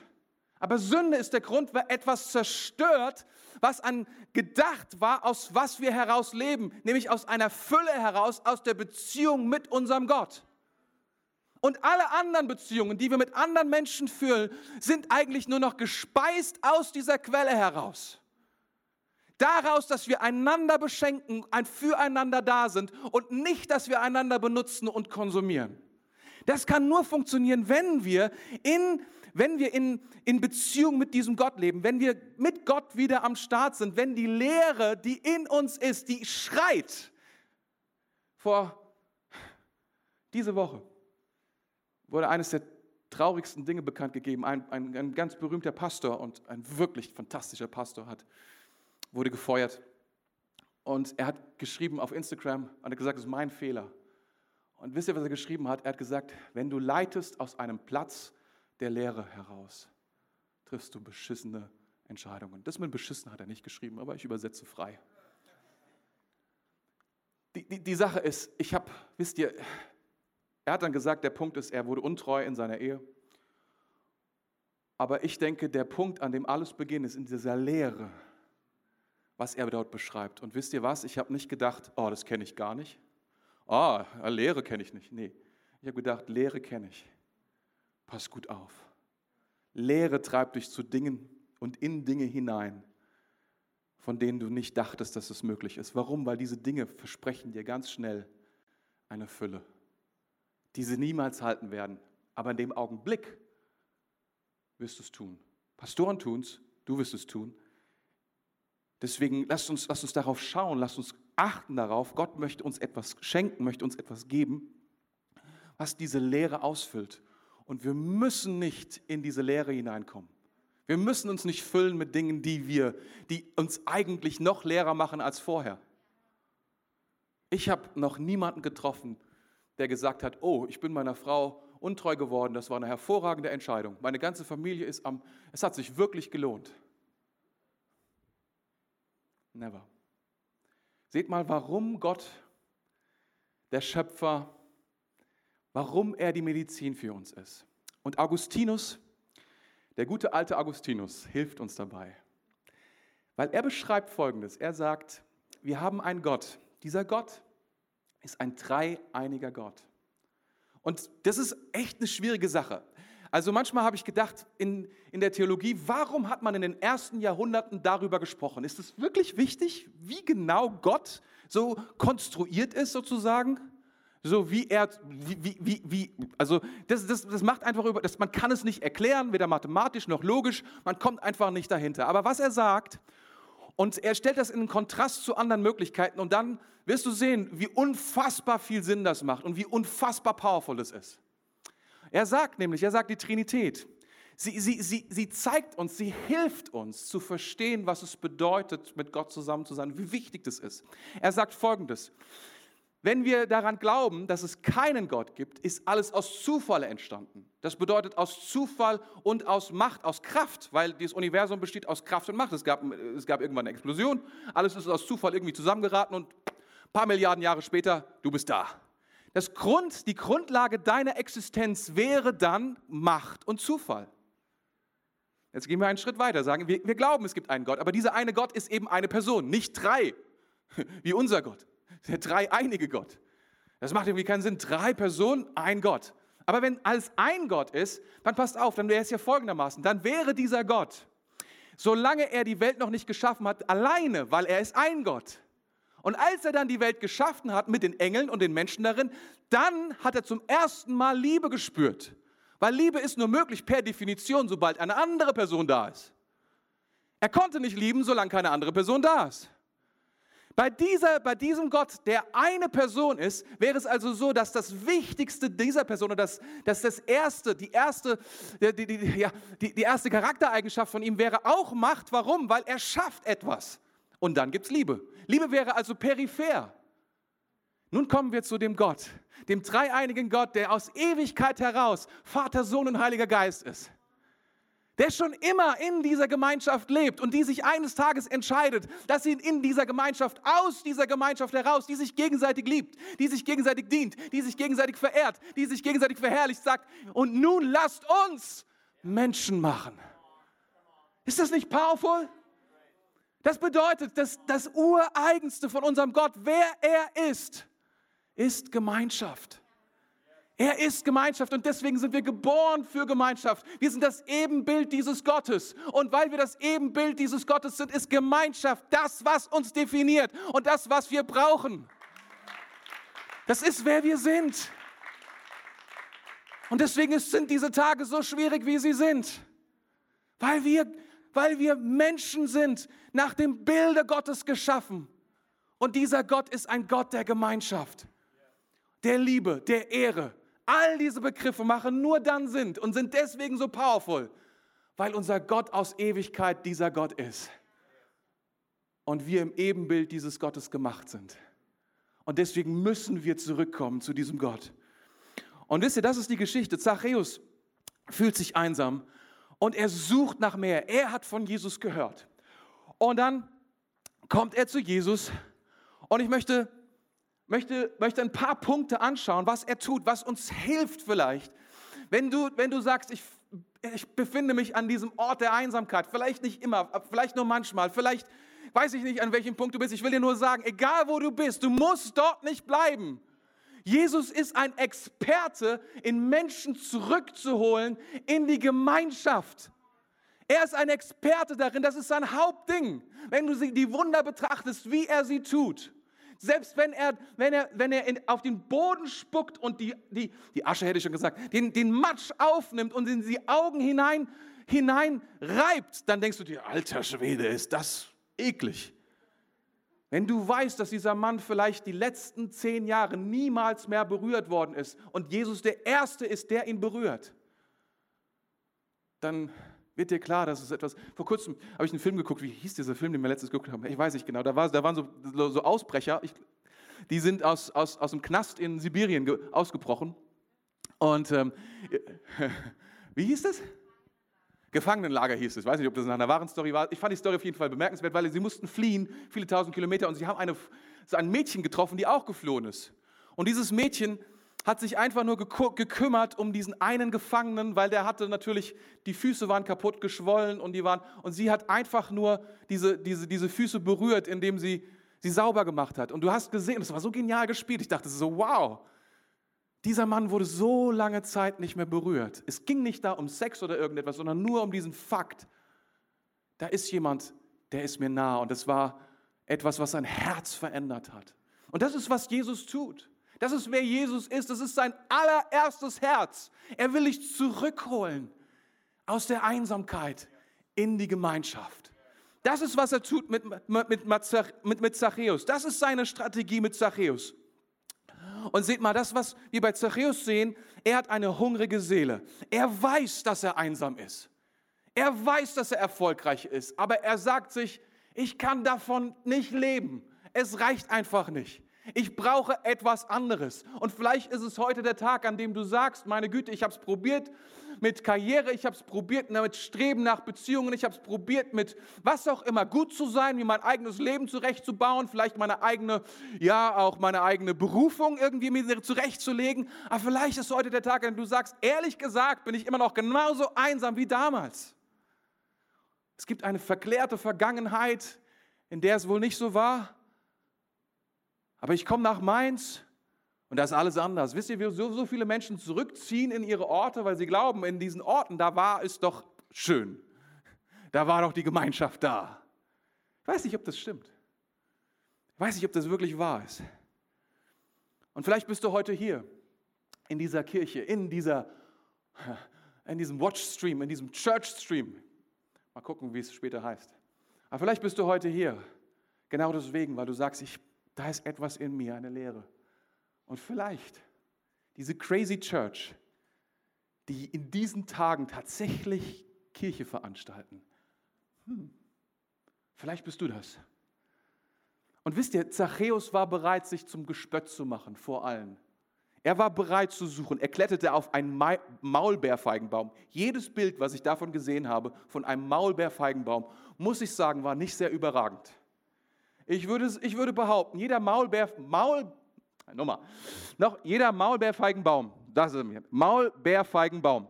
Aber Sünde ist der Grund, weil etwas zerstört, was an gedacht war, aus was wir heraus leben, nämlich aus einer Fülle heraus, aus der Beziehung mit unserem Gott. Und alle anderen Beziehungen, die wir mit anderen Menschen führen, sind eigentlich nur noch gespeist aus dieser Quelle heraus. Daraus, dass wir einander beschenken, ein Füreinander da sind und nicht, dass wir einander benutzen und konsumieren. Das kann nur funktionieren, wenn wir in wenn wir in, in Beziehung mit diesem Gott leben, wenn wir mit Gott wieder am Start sind, wenn die Lehre, die in uns ist, die schreit, vor diese Woche wurde eines der traurigsten Dinge bekannt gegeben. Ein, ein, ein ganz berühmter Pastor und ein wirklich fantastischer Pastor hat, wurde gefeuert. Und er hat geschrieben auf Instagram und hat gesagt, das ist mein Fehler. Und wisst ihr, was er geschrieben hat? Er hat gesagt, wenn du leitest aus einem Platz der Lehre heraus triffst du beschissene Entscheidungen. Das mit beschissen hat er nicht geschrieben, aber ich übersetze frei. Die, die, die Sache ist, ich habe, wisst ihr, er hat dann gesagt, der Punkt ist, er wurde untreu in seiner Ehe. Aber ich denke, der Punkt, an dem alles beginnt, ist in dieser Lehre, was er dort beschreibt. Und wisst ihr was? Ich habe nicht gedacht, oh, das kenne ich gar nicht. Oh, Lehre kenne ich nicht. Nee, ich habe gedacht, Lehre kenne ich. Pass gut auf. Lehre treibt dich zu Dingen und in Dinge hinein, von denen du nicht dachtest, dass es möglich ist. Warum? Weil diese Dinge versprechen dir ganz schnell eine Fülle, die sie niemals halten werden. Aber in dem Augenblick wirst du es tun. Pastoren tun es, du wirst es tun. Deswegen lasst uns, lasst uns darauf schauen, lasst uns achten darauf. Gott möchte uns etwas schenken, möchte uns etwas geben, was diese Lehre ausfüllt. Und wir müssen nicht in diese Leere hineinkommen. Wir müssen uns nicht füllen mit Dingen, die wir, die uns eigentlich noch leerer machen als vorher. Ich habe noch niemanden getroffen, der gesagt hat, oh, ich bin meiner Frau untreu geworden, das war eine hervorragende Entscheidung. Meine ganze Familie ist am, es hat sich wirklich gelohnt. Never. Seht mal, warum Gott, der Schöpfer, warum er die Medizin für uns ist. Und Augustinus, der gute alte Augustinus, hilft uns dabei. Weil er beschreibt Folgendes. Er sagt, wir haben einen Gott. Dieser Gott ist ein dreieiniger Gott. Und das ist echt eine schwierige Sache. Also manchmal habe ich gedacht in, in der Theologie, warum hat man in den ersten Jahrhunderten darüber gesprochen? Ist es wirklich wichtig, wie genau Gott so konstruiert ist sozusagen? So wie er, wie, wie, wie, also das, das, das macht einfach über, das, man kann es nicht erklären, weder mathematisch noch logisch, man kommt einfach nicht dahinter. Aber was er sagt, und er stellt das in Kontrast zu anderen Möglichkeiten und dann wirst du sehen, wie unfassbar viel Sinn das macht und wie unfassbar powerful es ist. Er sagt nämlich, er sagt die Trinität. Sie, sie, sie, sie zeigt uns, sie hilft uns zu verstehen, was es bedeutet, mit Gott zusammen zu sein, wie wichtig das ist. Er sagt folgendes. Wenn wir daran glauben, dass es keinen Gott gibt, ist alles aus Zufall entstanden. Das bedeutet aus Zufall und aus Macht, aus Kraft, weil das Universum besteht aus Kraft und Macht. Es gab, es gab irgendwann eine Explosion, alles ist aus Zufall irgendwie zusammengeraten und ein paar Milliarden Jahre später, du bist da. Das Grund, die Grundlage deiner Existenz wäre dann Macht und Zufall. Jetzt gehen wir einen Schritt weiter, sagen wir, wir glauben, es gibt einen Gott, aber dieser eine Gott ist eben eine Person, nicht drei, wie unser Gott der dreieinige Gott. Das macht irgendwie keinen Sinn. Drei Personen, ein Gott. Aber wenn alles ein Gott ist, dann passt auf, dann wäre es ja folgendermaßen. Dann wäre dieser Gott, solange er die Welt noch nicht geschaffen hat, alleine, weil er ist ein Gott. Und als er dann die Welt geschaffen hat mit den Engeln und den Menschen darin, dann hat er zum ersten Mal Liebe gespürt. Weil Liebe ist nur möglich per Definition, sobald eine andere Person da ist. Er konnte nicht lieben, solange keine andere Person da ist. Bei, dieser, bei diesem Gott, der eine Person ist, wäre es also so, dass das Wichtigste dieser Person oder das, dass das erste, die erste, die, die, die, ja, die erste Charaktereigenschaft von ihm wäre auch Macht. Warum? Weil er schafft etwas. Und dann gibt es Liebe. Liebe wäre also peripher. Nun kommen wir zu dem Gott, dem dreieinigen Gott, der aus Ewigkeit heraus Vater, Sohn und Heiliger Geist ist der schon immer in dieser Gemeinschaft lebt und die sich eines Tages entscheidet, dass sie in dieser Gemeinschaft, aus dieser Gemeinschaft heraus, die sich gegenseitig liebt, die sich gegenseitig dient, die sich gegenseitig verehrt, die sich gegenseitig verherrlicht, sagt, und nun lasst uns Menschen machen. Ist das nicht powerful? Das bedeutet, dass das Ureigenste von unserem Gott, wer er ist, ist Gemeinschaft. Er ist Gemeinschaft und deswegen sind wir geboren für Gemeinschaft. Wir sind das Ebenbild dieses Gottes. Und weil wir das Ebenbild dieses Gottes sind, ist Gemeinschaft das, was uns definiert und das, was wir brauchen. Das ist, wer wir sind. Und deswegen sind diese Tage so schwierig, wie sie sind. Weil wir, weil wir Menschen sind, nach dem Bilde Gottes geschaffen. Und dieser Gott ist ein Gott der Gemeinschaft, der Liebe, der Ehre, All diese Begriffe machen nur dann Sinn und sind deswegen so powerful, weil unser Gott aus Ewigkeit dieser Gott ist. Und wir im Ebenbild dieses Gottes gemacht sind. Und deswegen müssen wir zurückkommen zu diesem Gott. Und wisst ihr, das ist die Geschichte. Zachäus fühlt sich einsam und er sucht nach mehr. Er hat von Jesus gehört. Und dann kommt er zu Jesus und ich möchte möchte, möchte ein paar Punkte anschauen, was er tut, was uns hilft vielleicht. Wenn du, wenn du sagst, ich, ich befinde mich an diesem Ort der Einsamkeit, vielleicht nicht immer, vielleicht nur manchmal, vielleicht weiß ich nicht, an welchem Punkt du bist. Ich will dir nur sagen, egal wo du bist, du musst dort nicht bleiben. Jesus ist ein Experte, in Menschen zurückzuholen in die Gemeinschaft. Er ist ein Experte darin, das ist sein Hauptding. Wenn du die Wunder betrachtest, wie er sie tut. Selbst wenn er, wenn er, wenn er in, auf den Boden spuckt und die, die, die Asche hätte ich schon gesagt, den, den Matsch aufnimmt und in die Augen hinein, hinein reibt, dann denkst du dir, alter Schwede, ist das eklig. Wenn du weißt, dass dieser Mann vielleicht die letzten zehn Jahre niemals mehr berührt worden ist und Jesus der Erste ist, der ihn berührt, dann wird dir klar, dass es etwas. Vor kurzem habe ich einen Film geguckt, wie hieß dieser Film, den wir letztes geguckt haben? Ich weiß nicht genau. Da, war, da waren so, so Ausbrecher, ich, die sind aus, aus, aus dem Knast in Sibirien ge, ausgebrochen. Und ähm, wie hieß das? Gefangenenlager hieß es. Ich weiß nicht, ob das nach einer wahren Story war. Ich fand die Story auf jeden Fall bemerkenswert, weil sie mussten fliehen, viele tausend Kilometer, und sie haben eine, so ein Mädchen getroffen, die auch geflohen ist. Und dieses Mädchen hat sich einfach nur gekümmert um diesen einen Gefangenen, weil der hatte natürlich, die Füße waren kaputt geschwollen und die waren, und sie hat einfach nur diese, diese, diese Füße berührt, indem sie sie sauber gemacht hat. Und du hast gesehen, das war so genial gespielt. Ich dachte so, wow, dieser Mann wurde so lange Zeit nicht mehr berührt. Es ging nicht da um Sex oder irgendetwas, sondern nur um diesen Fakt. Da ist jemand, der ist mir nah und es war etwas, was sein Herz verändert hat. Und das ist, was Jesus tut. Das ist, wer Jesus ist. Das ist sein allererstes Herz. Er will dich zurückholen aus der Einsamkeit in die Gemeinschaft. Das ist, was er tut mit, mit, mit, mit Zachäus. Das ist seine Strategie mit Zachäus. Und seht mal, das, was wir bei Zachäus sehen, er hat eine hungrige Seele. Er weiß, dass er einsam ist. Er weiß, dass er erfolgreich ist. Aber er sagt sich, ich kann davon nicht leben. Es reicht einfach nicht. Ich brauche etwas anderes. Und vielleicht ist es heute der Tag, an dem du sagst, meine Güte, ich habe es probiert mit Karriere, ich habe es probiert mit Streben nach Beziehungen, ich habe es probiert mit was auch immer, gut zu sein, wie mein eigenes Leben zurechtzubauen, vielleicht meine eigene, ja, auch meine eigene Berufung irgendwie mir zurechtzulegen. Aber vielleicht ist heute der Tag, an dem du sagst, ehrlich gesagt, bin ich immer noch genauso einsam wie damals. Es gibt eine verklärte Vergangenheit, in der es wohl nicht so war. Aber ich komme nach Mainz und da ist alles anders. Wisst ihr, wie so, so viele Menschen zurückziehen in ihre Orte, weil sie glauben, in diesen Orten, da war es doch schön. Da war doch die Gemeinschaft da. Ich weiß nicht, ob das stimmt. Ich weiß nicht, ob das wirklich wahr ist. Und vielleicht bist du heute hier in dieser Kirche, in, dieser, in diesem Watchstream, in diesem Churchstream. Mal gucken, wie es später heißt. Aber vielleicht bist du heute hier, genau deswegen, weil du sagst, ich da ist etwas in mir, eine Lehre. Und vielleicht diese Crazy Church, die in diesen Tagen tatsächlich Kirche veranstalten. Hm, vielleicht bist du das. Und wisst ihr, Zachäus war bereit, sich zum Gespött zu machen vor allen. Er war bereit zu suchen. Er kletterte auf einen Maulbeerfeigenbaum. Jedes Bild, was ich davon gesehen habe, von einem Maulbeerfeigenbaum, muss ich sagen, war nicht sehr überragend. Ich würde, ich würde behaupten, jeder Maulbeer, Maul, Nummer, noch jeder Maulbeerfeigenbaum, das ist Maulbeerfeigenbaum,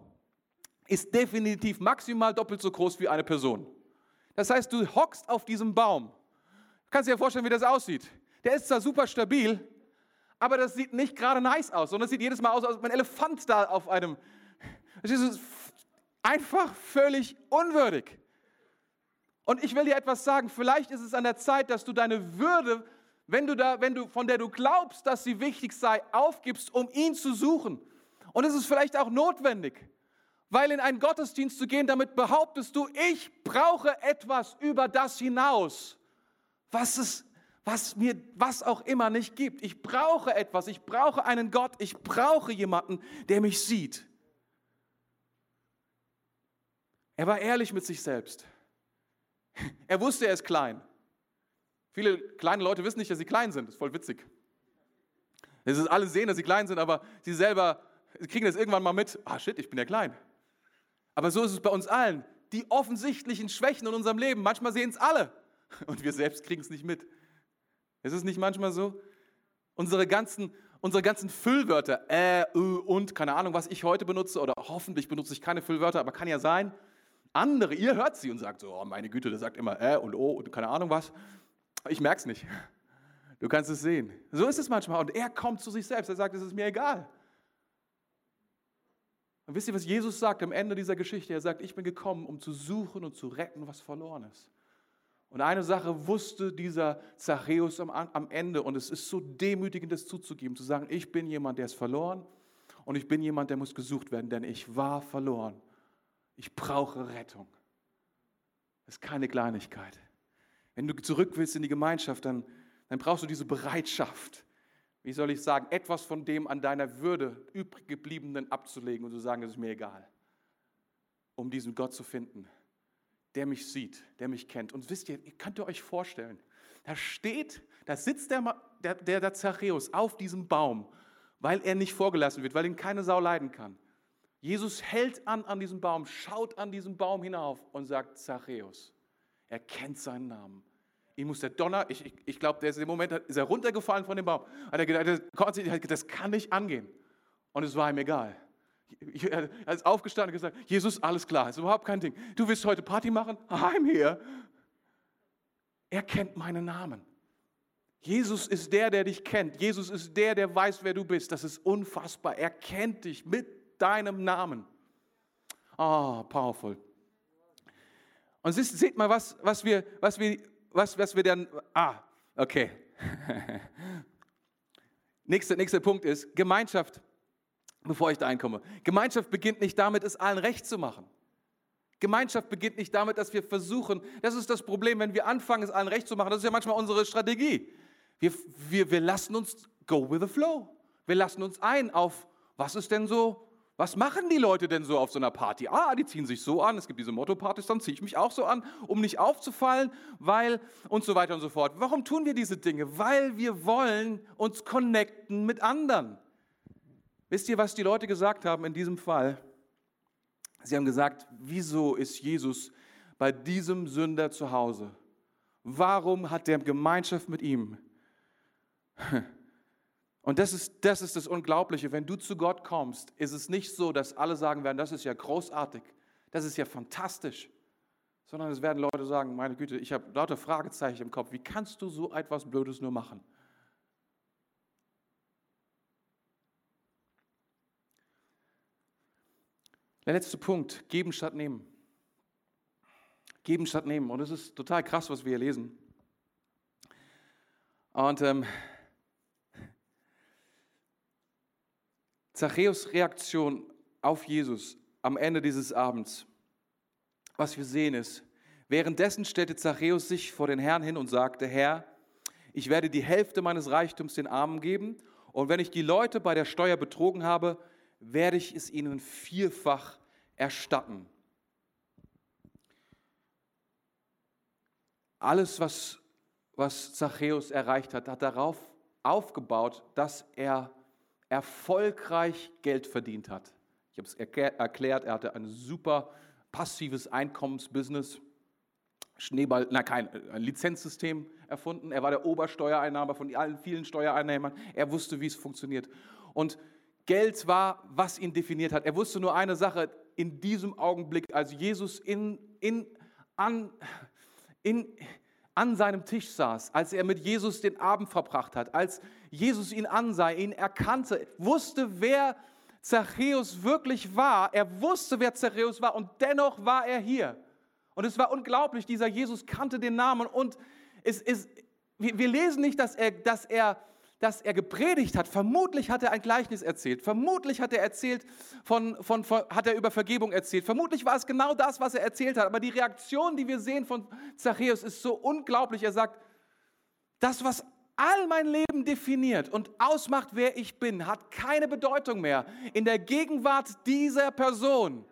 ist definitiv maximal doppelt so groß wie eine Person. Das heißt, du hockst auf diesem Baum. Du kannst dir vorstellen, wie das aussieht. Der ist zwar super stabil, aber das sieht nicht gerade nice aus, sondern sieht jedes Mal aus, als ob ein Elefant da auf einem. Das ist einfach völlig unwürdig. Und ich will dir etwas sagen, vielleicht ist es an der Zeit, dass du deine Würde, wenn du da, wenn du, von der du glaubst, dass sie wichtig sei, aufgibst, um ihn zu suchen. Und es ist vielleicht auch notwendig, weil in einen Gottesdienst zu gehen, damit behauptest du, ich brauche etwas über das hinaus, was es was mir was auch immer nicht gibt. Ich brauche etwas, ich brauche einen Gott, ich brauche jemanden, der mich sieht. Er war ehrlich mit sich selbst. Er wusste, er ist klein. Viele kleine Leute wissen nicht, dass sie klein sind. Das ist voll witzig. Es ist, alle sehen, dass sie klein sind, aber sie selber kriegen das irgendwann mal mit. Ah, shit, ich bin ja klein. Aber so ist es bei uns allen. Die offensichtlichen Schwächen in unserem Leben, manchmal sehen es alle. Und wir selbst kriegen es nicht mit. Ist es nicht manchmal so? Unsere ganzen, unsere ganzen Füllwörter, äh, ö, und, keine Ahnung, was ich heute benutze, oder hoffentlich benutze ich keine Füllwörter, aber kann ja sein, andere, ihr hört sie und sagt so, oh meine Güte, der sagt immer äh und oh und keine Ahnung was. Ich merke es nicht. Du kannst es sehen. So ist es manchmal. Und er kommt zu sich selbst. Er sagt, es ist mir egal. Und wisst ihr, was Jesus sagt am Ende dieser Geschichte? Er sagt, ich bin gekommen, um zu suchen und zu retten, was verloren ist. Und eine Sache wusste dieser Zachäus am, am Ende, und es ist so demütigend, das zuzugeben, zu sagen, ich bin jemand, der ist verloren und ich bin jemand, der muss gesucht werden, denn ich war verloren ich brauche Rettung. Das ist keine Kleinigkeit. Wenn du zurück willst in die Gemeinschaft, dann, dann brauchst du diese Bereitschaft, wie soll ich sagen, etwas von dem an deiner Würde übrig gebliebenen abzulegen und zu sagen, es ist mir egal, um diesen Gott zu finden, der mich sieht, der mich kennt. Und wisst ihr, ihr könnt ihr euch vorstellen, da steht, da sitzt der, der, der Zachäus auf diesem Baum, weil er nicht vorgelassen wird, weil ihn keine Sau leiden kann. Jesus hält an an diesem Baum, schaut an diesem Baum hinauf und sagt Zachäus. Er kennt seinen Namen. Ihm muss der Donner, ich, ich, ich glaube, der ist im Moment ist er runtergefallen von dem Baum. Hat er gedacht, das kann nicht angehen. Und es war ihm egal. Er ist aufgestanden und gesagt, Jesus, alles klar, ist überhaupt kein Ding. Du willst heute Party machen? I'm here. Er kennt meinen Namen. Jesus ist der, der dich kennt. Jesus ist der, der weiß, wer du bist. Das ist unfassbar. Er kennt dich mit deinem Namen. Ah, oh, powerful. Und seht mal, was, was, wir, was, wir, was, was wir dann. Ah, okay. nächster, nächster Punkt ist Gemeinschaft, bevor ich da einkomme. Gemeinschaft beginnt nicht damit, es allen recht zu machen. Gemeinschaft beginnt nicht damit, dass wir versuchen, das ist das Problem, wenn wir anfangen, es allen recht zu machen. Das ist ja manchmal unsere Strategie. Wir, wir, wir lassen uns go with the flow. Wir lassen uns ein auf, was ist denn so, was machen die Leute denn so auf so einer Party? Ah, die ziehen sich so an, es gibt diese Motto-Partys, dann ziehe ich mich auch so an, um nicht aufzufallen, weil und so weiter und so fort. Warum tun wir diese Dinge? Weil wir wollen uns connecten mit anderen. Wisst ihr, was die Leute gesagt haben in diesem Fall? Sie haben gesagt, wieso ist Jesus bei diesem Sünder zu Hause? Warum hat er Gemeinschaft mit ihm? Und das ist, das ist das Unglaubliche. Wenn du zu Gott kommst, ist es nicht so, dass alle sagen werden, das ist ja großartig, das ist ja fantastisch, sondern es werden Leute sagen, meine Güte, ich habe lauter Fragezeichen im Kopf. Wie kannst du so etwas Blödes nur machen? Der letzte Punkt, geben statt nehmen. Geben statt nehmen. Und es ist total krass, was wir hier lesen. Und ähm, Zachäus Reaktion auf Jesus am Ende dieses Abends, was wir sehen ist, währenddessen stellte Zachäus sich vor den Herrn hin und sagte, Herr, ich werde die Hälfte meines Reichtums den Armen geben und wenn ich die Leute bei der Steuer betrogen habe, werde ich es ihnen vierfach erstatten. Alles, was, was Zachäus erreicht hat, hat darauf aufgebaut, dass er erfolgreich Geld verdient hat. Ich habe es erklärt, er hatte ein super passives Einkommensbusiness, Schneeball, na kein ein Lizenzsystem erfunden. Er war der Obersteuereinnahmer von allen vielen Steuereinnehmern. Er wusste, wie es funktioniert. Und Geld war, was ihn definiert hat. Er wusste nur eine Sache in diesem Augenblick, als Jesus in, in, an, in, an seinem Tisch saß, als er mit Jesus den Abend verbracht hat, als Jesus ihn ansah, ihn erkannte, wusste, wer Zachäus wirklich war. Er wusste, wer Zachäus war und dennoch war er hier. Und es war unglaublich, dieser Jesus kannte den Namen und es ist, wir lesen nicht, dass er, dass er dass er gepredigt hat. Vermutlich hat er ein Gleichnis erzählt. Vermutlich hat er erzählt von, von, von, hat er über Vergebung erzählt. Vermutlich war es genau das, was er erzählt hat. Aber die Reaktion, die wir sehen von Zachäus, ist so unglaublich. Er sagt, das, was all mein Leben definiert und ausmacht, wer ich bin, hat keine Bedeutung mehr in der Gegenwart dieser Person.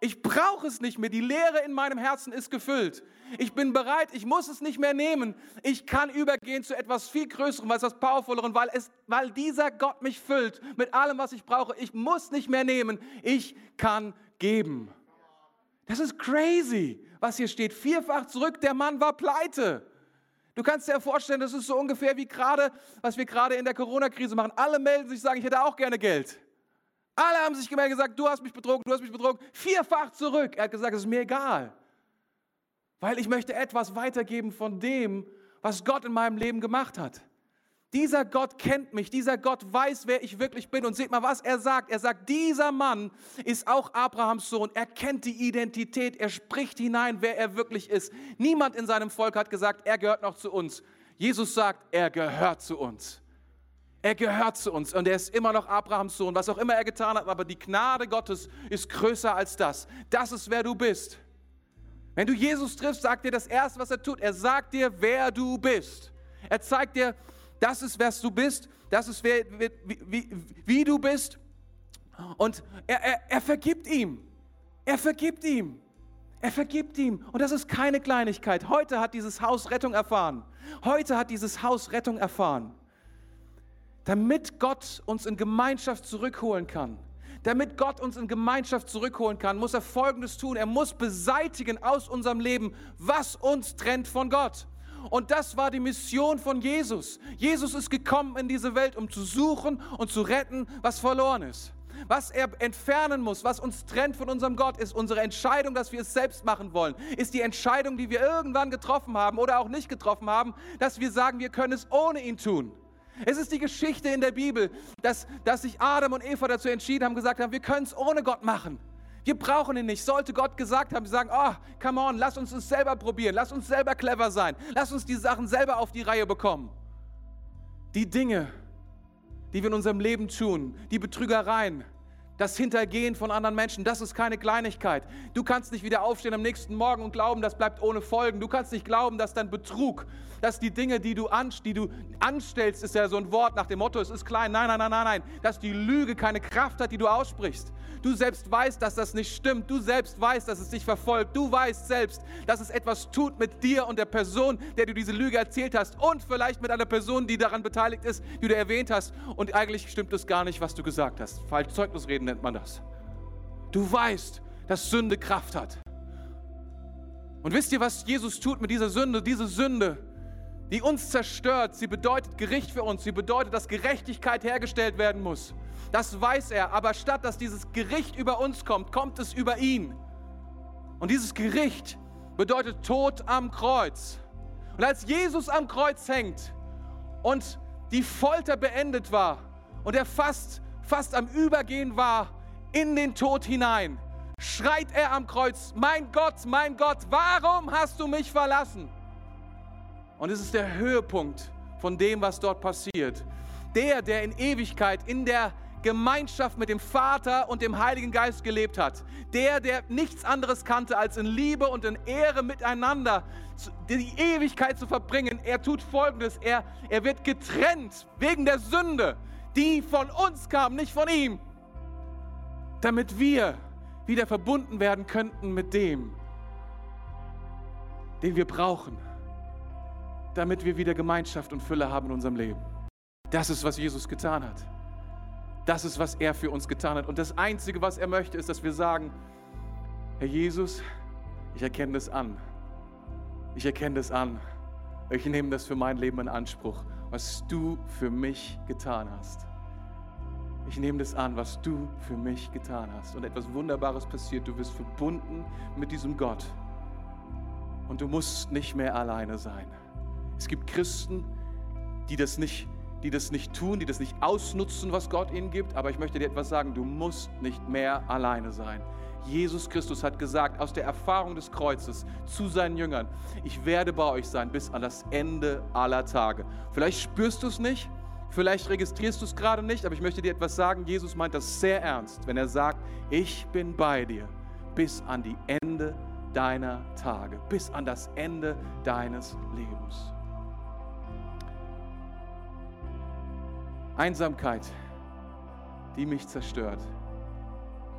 Ich brauche es nicht mehr. Die Leere in meinem Herzen ist gefüllt. Ich bin bereit, ich muss es nicht mehr nehmen. Ich kann übergehen zu etwas viel Größerem, etwas Powervollerem, weil, es, weil dieser Gott mich füllt mit allem, was ich brauche. Ich muss nicht mehr nehmen. Ich kann geben. Das ist crazy, was hier steht. Vierfach zurück, der Mann war pleite. Du kannst dir vorstellen, das ist so ungefähr wie gerade, was wir gerade in der Corona-Krise machen. Alle melden sich, sagen, ich hätte auch gerne Geld. Alle haben sich gemeldet gesagt, du hast mich betrogen, du hast mich betrogen. Vierfach zurück. Er hat gesagt, es ist mir egal. Weil ich möchte etwas weitergeben von dem, was Gott in meinem Leben gemacht hat. Dieser Gott kennt mich, dieser Gott weiß, wer ich wirklich bin. Und seht mal, was er sagt. Er sagt, dieser Mann ist auch Abrahams Sohn. Er kennt die Identität, er spricht hinein, wer er wirklich ist. Niemand in seinem Volk hat gesagt, er gehört noch zu uns. Jesus sagt, er gehört zu uns. Er gehört zu uns und er ist immer noch Abrahams Sohn, was auch immer er getan hat, aber die Gnade Gottes ist größer als das. Das ist, wer du bist. Wenn du Jesus triffst, sagt dir das Erste, was er tut. Er sagt dir, wer du bist. Er zeigt dir, das ist, wer du bist, das ist, wer, wie, wie, wie du bist. Und er, er, er vergibt ihm. Er vergibt ihm. Er vergibt ihm. Und das ist keine Kleinigkeit. Heute hat dieses Haus Rettung erfahren. Heute hat dieses Haus Rettung erfahren damit Gott uns in Gemeinschaft zurückholen kann, Damit Gott uns in Gemeinschaft zurückholen kann, muss er Folgendes tun. Er muss beseitigen aus unserem Leben, was uns trennt von Gott. Und das war die Mission von Jesus. Jesus ist gekommen in diese Welt, um zu suchen und zu retten, was verloren ist. Was er entfernen muss, was uns trennt von unserem Gott, ist unsere Entscheidung, dass wir es selbst machen wollen. Ist die Entscheidung, die wir irgendwann getroffen haben oder auch nicht getroffen haben, dass wir sagen, wir können es ohne ihn tun. Es ist die Geschichte in der Bibel, dass, dass sich Adam und Eva dazu entschieden haben, gesagt haben, wir können es ohne Gott machen. Wir brauchen ihn nicht. Sollte Gott gesagt haben, sie sagen, oh, come on, lass uns es selber probieren, lass uns selber clever sein, lass uns die Sachen selber auf die Reihe bekommen. Die Dinge, die wir in unserem Leben tun, die Betrügereien, das Hintergehen von anderen Menschen, das ist keine Kleinigkeit. Du kannst nicht wieder aufstehen am nächsten Morgen und glauben, das bleibt ohne Folgen. Du kannst nicht glauben, dass dein Betrug, dass die Dinge, die du, an, die du anstellst, ist ja so ein Wort nach dem Motto, es ist klein. Nein, nein, nein, nein, nein. Dass die Lüge keine Kraft hat, die du aussprichst. Du selbst weißt, dass das nicht stimmt. Du selbst weißt, dass es dich verfolgt. Du weißt selbst, dass es etwas tut mit dir und der Person, der du diese Lüge erzählt hast und vielleicht mit einer Person, die daran beteiligt ist, die du erwähnt hast. Und eigentlich stimmt es gar nicht, was du gesagt hast. Falsch Zeugnisreden nennt man das. Du weißt, dass Sünde Kraft hat. Und wisst ihr, was Jesus tut mit dieser Sünde? Diese Sünde, die uns zerstört, sie bedeutet Gericht für uns, sie bedeutet, dass Gerechtigkeit hergestellt werden muss. Das weiß er, aber statt dass dieses Gericht über uns kommt, kommt es über ihn. Und dieses Gericht bedeutet Tod am Kreuz. Und als Jesus am Kreuz hängt und die Folter beendet war und er fast, fast am Übergehen war in den Tod hinein, schreit er am Kreuz, mein Gott, mein Gott, warum hast du mich verlassen? Und es ist der Höhepunkt von dem, was dort passiert. Der, der in Ewigkeit in der Gemeinschaft mit dem Vater und dem Heiligen Geist gelebt hat. Der, der nichts anderes kannte, als in Liebe und in Ehre miteinander die Ewigkeit zu verbringen. Er tut Folgendes. Er, er wird getrennt wegen der Sünde, die von uns kam, nicht von ihm. Damit wir wieder verbunden werden könnten mit dem, den wir brauchen. Damit wir wieder Gemeinschaft und Fülle haben in unserem Leben. Das ist, was Jesus getan hat. Das ist, was er für uns getan hat. Und das Einzige, was er möchte, ist, dass wir sagen, Herr Jesus, ich erkenne das an. Ich erkenne das an. Ich nehme das für mein Leben in Anspruch, was du für mich getan hast. Ich nehme das an, was du für mich getan hast. Und etwas Wunderbares passiert. Du wirst verbunden mit diesem Gott. Und du musst nicht mehr alleine sein. Es gibt Christen, die das nicht die das nicht tun, die das nicht ausnutzen, was Gott ihnen gibt. Aber ich möchte dir etwas sagen, du musst nicht mehr alleine sein. Jesus Christus hat gesagt aus der Erfahrung des Kreuzes zu seinen Jüngern, ich werde bei euch sein bis an das Ende aller Tage. Vielleicht spürst du es nicht, vielleicht registrierst du es gerade nicht, aber ich möchte dir etwas sagen, Jesus meint das sehr ernst, wenn er sagt, ich bin bei dir bis an die Ende deiner Tage, bis an das Ende deines Lebens. Einsamkeit, die mich zerstört.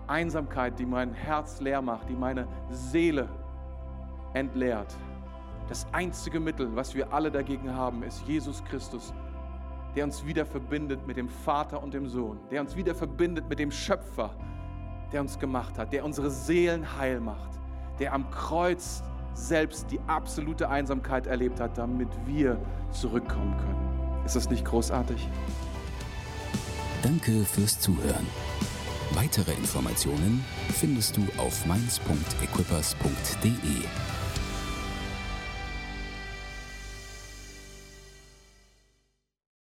Einsamkeit, die mein Herz leer macht, die meine Seele entleert. Das einzige Mittel, was wir alle dagegen haben, ist Jesus Christus, der uns wieder verbindet mit dem Vater und dem Sohn, der uns wieder verbindet mit dem Schöpfer, der uns gemacht hat, der unsere Seelen heil macht, der am Kreuz selbst die absolute Einsamkeit erlebt hat, damit wir zurückkommen können. Ist das nicht großartig? Danke fürs Zuhören. Weitere Informationen findest du auf mainz.equippers.de.